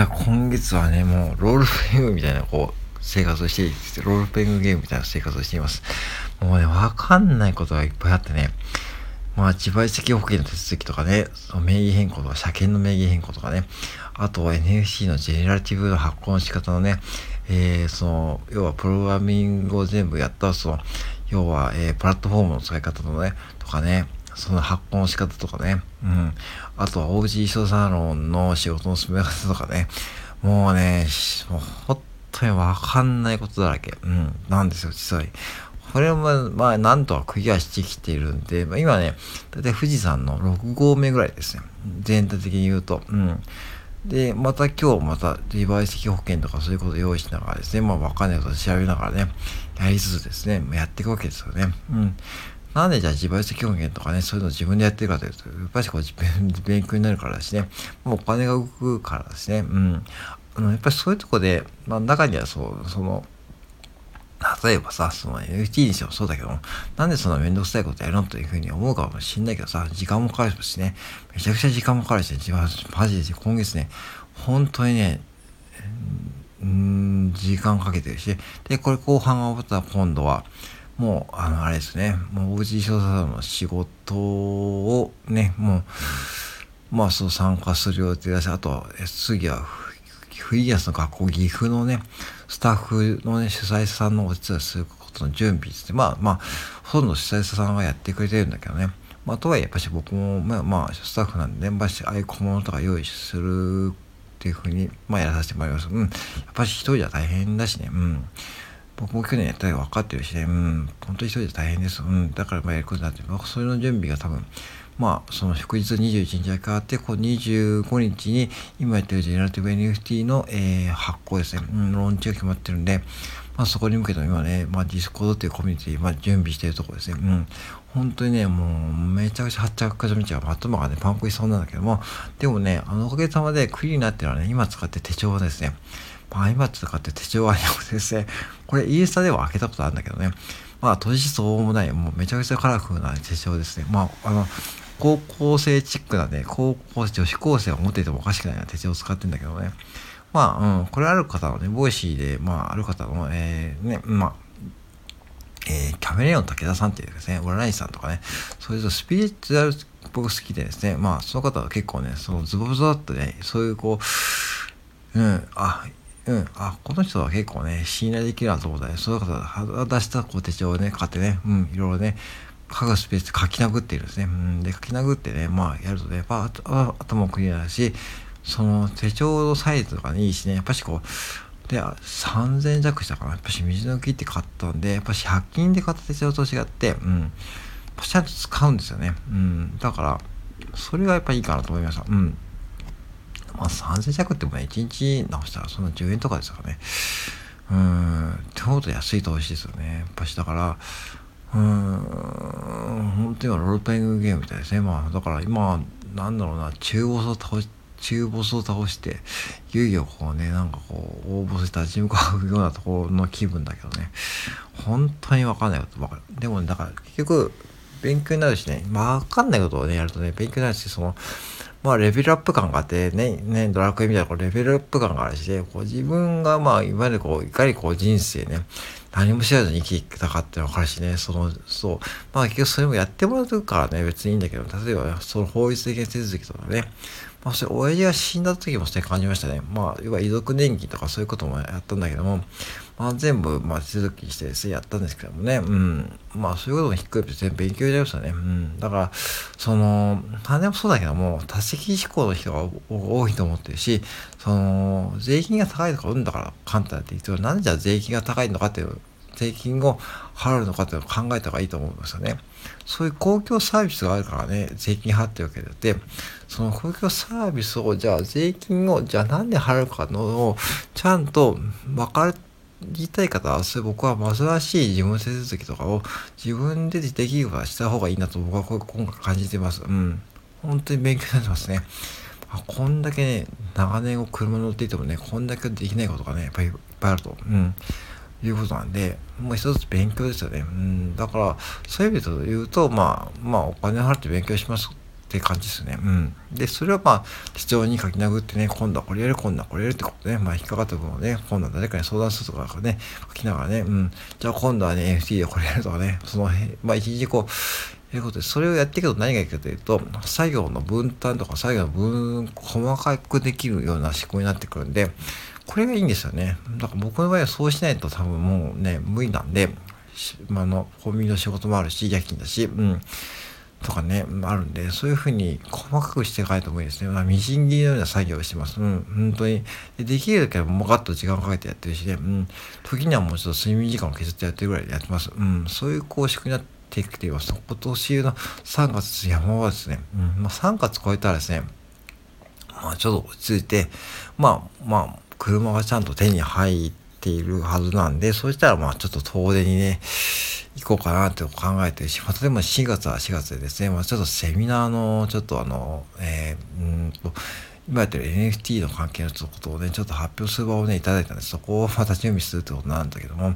や、今月はね、もう、ロールプレイングみたいな、こう、生活をしていて、ロールプレイングゲームみたいな生活をしています。もうね、わかんないことがいっぱいあってね、まあ、自賠責保険の手続きとかね、その名義変更とか、車検の名義変更とかね、あと NFC のジェネラティブの発行の仕方のね、えー、その、要はプログラミングを全部やった、その、要は、えー、プラットフォームの使い方のね、とかね、その発行の仕方とかね、うん。あとは OG 書サロンの仕事の進め方とかね、もうね、もう本当にわかんないことだらけ、うん、なんですよ、実際。これも、まあ、なんとかクリアしてきているんで、まあ、今ね、だいたい富士山の6合目ぐらいですね。全体的に言うと。うん。で、また今日またリバイス保険とかそういうことを用意しながらですね、まあわかんないことを調べながらね、やりつつですね、やっていくわけですよね。うん。なんでじゃあ自賠責保険とかね、そういうのを自分でやってるかというと、やっぱりこう勉強になるからですね、もうお金が動くからですね、うん。あの、やっぱりそういうとこで、まあ中にはそう、その、例えばさ、その NFT にしてもそうだけどなんでそんなめんどくさいことやるのというふうに思うかもしんないけどさ、時間もかかるしね、めちゃくちゃ時間もかかるし、ね、マジで今月ね、本当にね、うん、時間かけてるし、で、これ後半が終わったら今度は、もう、あの、あれですね、もう、おうち調査の仕事をね、もう、まあ、そう参加する予定だし、あと、次は、フリーアスの学校、岐阜のね、スタッフのね、主催者さんのお手伝いすることの準備って、まあまあ、ほとんど主催者さんがやってくれてるんだけどね。まあ、とはいえ、やっぱし僕も、まあ、まあ、スタッフなんで、やっぱし、ああいう小物とか用意するっていうふうに、まあ、やらさせてもらいます。うん。やっぱし一人じゃ大変だしね、うん。僕も去年やったら分かってるしね、うん、本当に一人で大変です。うん、だからまあやることになって、僕それの準備が多分、まあ、その祝日21日が変わって、こう25日に今やってるジェネラティブ NFT の、えー、発行ですね、うん、ローンチが決まってるんで、まあそこに向けて今ね、まあディスコードっていうコミュニティ、まあ準備してるところですね。うん。本当にね、もうめちゃくちゃ発着かじめちゃう頭がね、パンクしそうなんだけども、でもね、あのおかげさまでクリーになってるのはね、今使って手帳はですね、まあ今使って手帳はなくてですね、これインスタでは開けたことあるんだけどね、まあ閉じそうもない、もうめちゃくちゃカラフルな手帳ですね。まあ、あの、高校生チックなね、高校生、女子高生を持っててもおかしくないな手帳を使ってんだけどね。まあ、うん、これある方のね、 Voicy で、まあ、ある方の、えー、ね、まあ、えー、キャメレオン竹田さんっていうですね、オラライさんとかね、そういうスピリチュアル僕好きでですね、まあ、その方は結構ね、そのズボズボっとね、そういうこう、うん、あ、うん、あ、この人は結構ね、信頼できるなと思ったね、そういう方が出したこう手帳をね、買ってね、うん、いろいろね、書くスペースで書き殴っているんですね。で、書き殴ってね、まあ、やるとね、やっぱ頭もクリアだし、その手帳のサイズとかね、いいしね、やっぱしこう、で、3000弱したかな。やっぱし水抜きって買ったんで、やっぱし100均で買った手帳と違って、うん、ちゃんと使うんですよね。うん、だから、それがやっぱいいかなと思いました。うん。まあ、3000弱ってもね、1日直したらそんな10円とかですからね。うん、ってことで安い投資ですよね。やっぱしだから、うん、本当にロールプレイングゲームみたいですね。まあ、だから今、なんだろうな、中ボスを倒し、中ボスを倒して、いよいよこうね、なんかこう、応募して立ち向かうようなところの気分だけどね、本当にわかんないことばかる。でも、ね、だから結局、勉強になるしね、まあ、わかんないことをね、やるとね、勉強になるし、その、まあ、レベルアップ感があって、ね、ね、ドラクエみたいなこうレベルアップ感があるし、ね、こう自分が、まあ、いわゆるこう、いかにこう人生ね、何も知らずに生きてたかっていうの分かるしね、その、そう。まあ結局それもやってもらうからね、別にいいんだけど、例えば、その法律的な手続きとかね、まあそれ、親父が死んだ時もそれ感じましたね。まあ、要は遺族年金とかそういうこともやったんだけども、まあ全部、まあ手続きしてですね、やったんですけどもね、うん。まあそういうこともひっくり全部勉強になりましたね。うん。だから、その、何でもそうだけども、多席志向の人が多いと思ってるし、その、税金が高いとかうんだから簡単って言ってなんでじゃあ税金が高いのかっていう税金を払うのかっていうのを考えた方がいいと思うんですよね。そういう公共サービスがあるからね、税金払ってるわけであって、その公共サービスを、じゃあ税金を、じゃあなんで払うかのを、ちゃんと分かるりたい方は、それ僕は煩しい事務手続きとかを自分でできるかした方がいいなと僕は今回感じてます。うん。本当に勉強になってますね。あこんだけね、長年を車乗っていてもね、こんだけできないことがね、やっぱりいっぱいあると。うん。いうことなんで、もう一つ勉強ですよね。うん、だから、そういう意味で言うと、まあ、まあ、お金払って勉強しますって感じですね。うん。で、それはまあ、手帳に書き殴ってね、今度はこれやる、今度はこれやるってことね、まあ、引っかかった分をね、今度は誰かに相談するとかね、書きながらね、うん。じゃあ今度はね、FT でこれやるとかね、その辺、まあ、一日こう、いうことで、それをやっていくと何がいいかというと、作業の分担とか作業の分、細かくできるような思考になってくるんで、これがいいんですよね。だから僕の場合はそうしないと多分もうね、無理なんで、まあの、コンビニの仕事もあるし、夜勤だし、うん。とかね、あるんで、そういうふうに細かくしていかないと無理ですね。まあ、みじん切りのような作業をしてます。うん、本当に。できる時はもうガッと時間をかけてやってるしね、うん、時にはもうちょっと睡眠時間を削ってやってるぐらいでやってます。うん、そういう公式になってきています。今年の3月山はですね、うん、まあ、3月超えたらですね、まあ、ちょっと落ち着いて、まあ、まあ、車がちゃんと手に入っているはずなんで、そしたらまあちょっと遠出にね、行こうかなって考えてるし、またでも4月は4月でですね、まあ、ちょっとセミナーの、ちょっとあの、えー、うんと、今やってる NFT の関係のことをね、ちょっと発表する場をね、いただいたんで、そこをまた準備するってことなんだけども、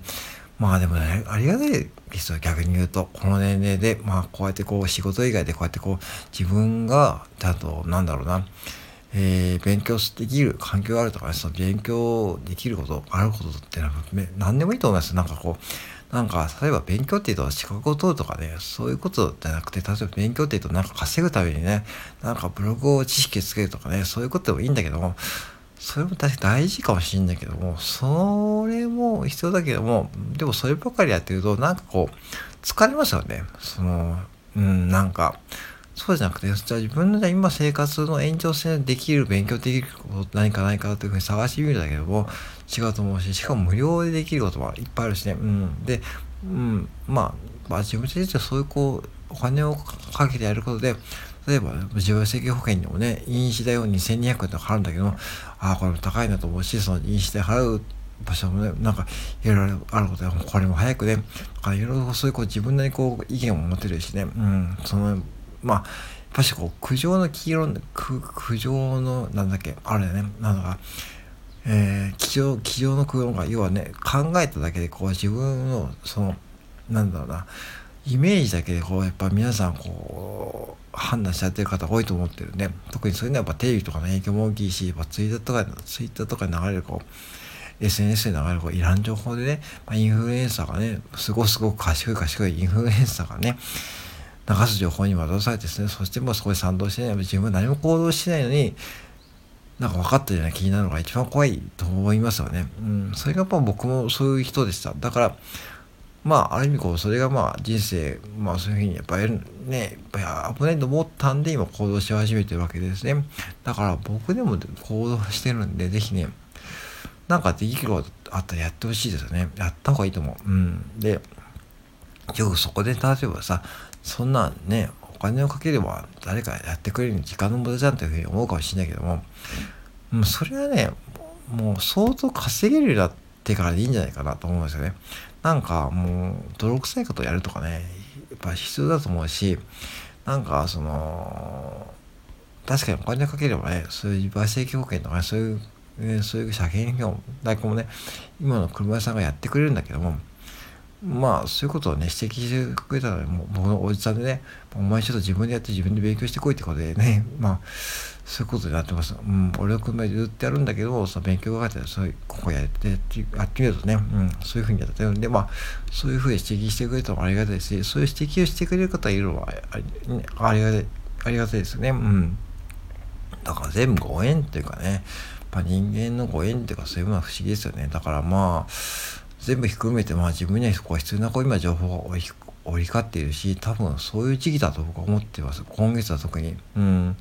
まあでもね、ありがたいですよ、逆に言うと。この年齢で、まあこうやってこう仕事以外でこうやってこう自分が、ちゃんと、なんだろうな、えー、勉強できる環境があるとかね、その勉強できること、あることっていうのは、何でもいいと思います。なんかこう、なんか、例えば勉強っていうと資格を取るとかね、そういうことじゃなくて、例えば勉強っていうとなんか稼ぐためにね、なんかブログを知識つけるとかね、そういうことでもいいんだけども、それも確か大事かもしれないけども、それも必要だけども、でもそればかりやってると、なんかこう、疲れますよね。その、うん、なんか、そうじゃなくて、じゃあ自分の今生活の延長線できる、勉強できること何かないかというふうに探してみるだけども違うと思うし、しかも無料でできることもいっぱいあるしね。うん。で、うん、まあ、まあ自分自身はそういうこう、お金をかけてやることで、例えば、自賠責保険にもね、飲酒代を2200円とか払うんだけど、ああ、これも高いなと思うし、その飲酒代払う場所もね、なんか、いろいろあることで、これも早くね、いろいろそういうこう自分なりこう意見を持てるしね、うん、その、まあ、やっぱしこう、苦情の黄色、苦苦情の、なんだっけ、あれね、なんか、えー、気象、気象の苦情が、要はね、考えただけで、こう、自分の、その、なんだろうな、イメージだけで、こう、やっぱ皆さん、こう、判断しちゃってる方多いと思ってるんで、特にそういうのはやっぱテレビとかの影響も大きいし、やっぱツイッターとか、ツイッターとかに流れる、こう、SNS で流れるこういらん情報でね、まあ、インフルエンサーがね、すごすごく賢い賢いインフルエンサーがね、流す情報に惑わされてですね、そしてもうそこで賛同してない、自分は何も行動してないのに、なんか分かったような気になるのが一番怖いと思いますよね。うん、それがやっぱ僕もそういう人でした。だから、まあ、ある意味こう、それがまあ人生、まあそういうふうにやっぱりね、やっぱ危ないと思ったんで今行動し始めてるわけですね。だから僕でも行動してるんで、ぜひね、なんかできることあったらやってほしいですよね。やった方がいいと思う。うん。で、よくそこで例えばさ、そんなね、お金をかければ誰かやってくれる時間の無駄じゃんというふうに思うかもしれないけども、もうそれはね、もう相当稼げるようになってからでいいんじゃないかなと思うんですよね。なんかもう泥臭いことをやるとかね、やっぱ必要だと思うし、なんかその、確かにお金をかければね、そういう賠責保険とかね、そういう、ね、そういう車検費用代行もね、今の車屋さんがやってくれるんだけども、まあそういうことをね指摘してくれたのでもう僕のおじさんでねお前ちょっと自分でやって自分で勉強してこいってことでね まあそういうことになってます。うん、俺は車でずっとやるんだけど、その勉強がかってら、そういう、ここやってやってやってみるとね、うん、そういうふうにやってるんで、まあ、そういうふうに指摘してくれたのもありがたいし、そういう指摘をしてくれる方いるのはあり,、がたい、ありがたいですね。うん。だから全部ご縁っていうかね、まあ、人間のご縁っていうかそういうものは不思議ですよね。だからまあ、全部含めて、まあ自分にはこう必要なこう今情報が折り交っているし、多分そういう時期だと僕は思ってます。今月は特に。うん。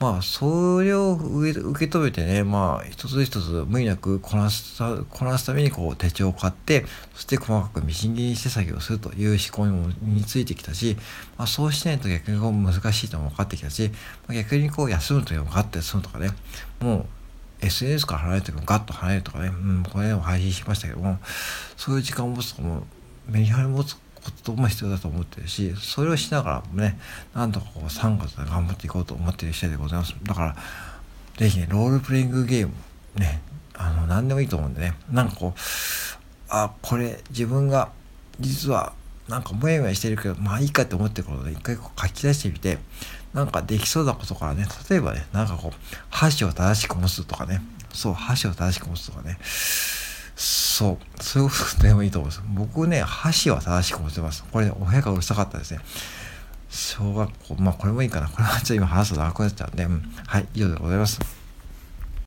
まあ、それを受け止めてね、まあ、一つ一つ無理なくこなすこなすためにこう手帳を買って、そして細かくみじん切りにして作業するという思考にも身についてきたし、まあ、そうしないと逆にこう難しいとも分かってきたし、まあ、逆にこう休むというのも分かって休むとかね、もう SNS から離れてもガッと離れるとかね、うん、これも配信しましたけども、そういう時間を持つとも、メリハリ持つことも必要だと思ってるし、それをしながらもね、なんとかこう3月で頑張っていこうと思っている次第でございます。だから、ぜひね、ロールプレイングゲーム、ね、あの、何でもいいと思うんでね、なんかこう、あ、これ自分が実はなんかモヤモヤしてるけど、まあいいかって思ってることで一回こう書き出してみて、なんかできそうなことからね、例えばね、なんかこう、箸を正しく持つとかね、そう、箸を正しく持つとかね、そう、そういうことでもいいと思います。僕ね、箸は正しく持ってます。これね、お部屋がうるさかったですね。小学校、まあこれもいいかな。これはちょっと今話すと楽になっちゃうんで、うん、はい、以上でございます。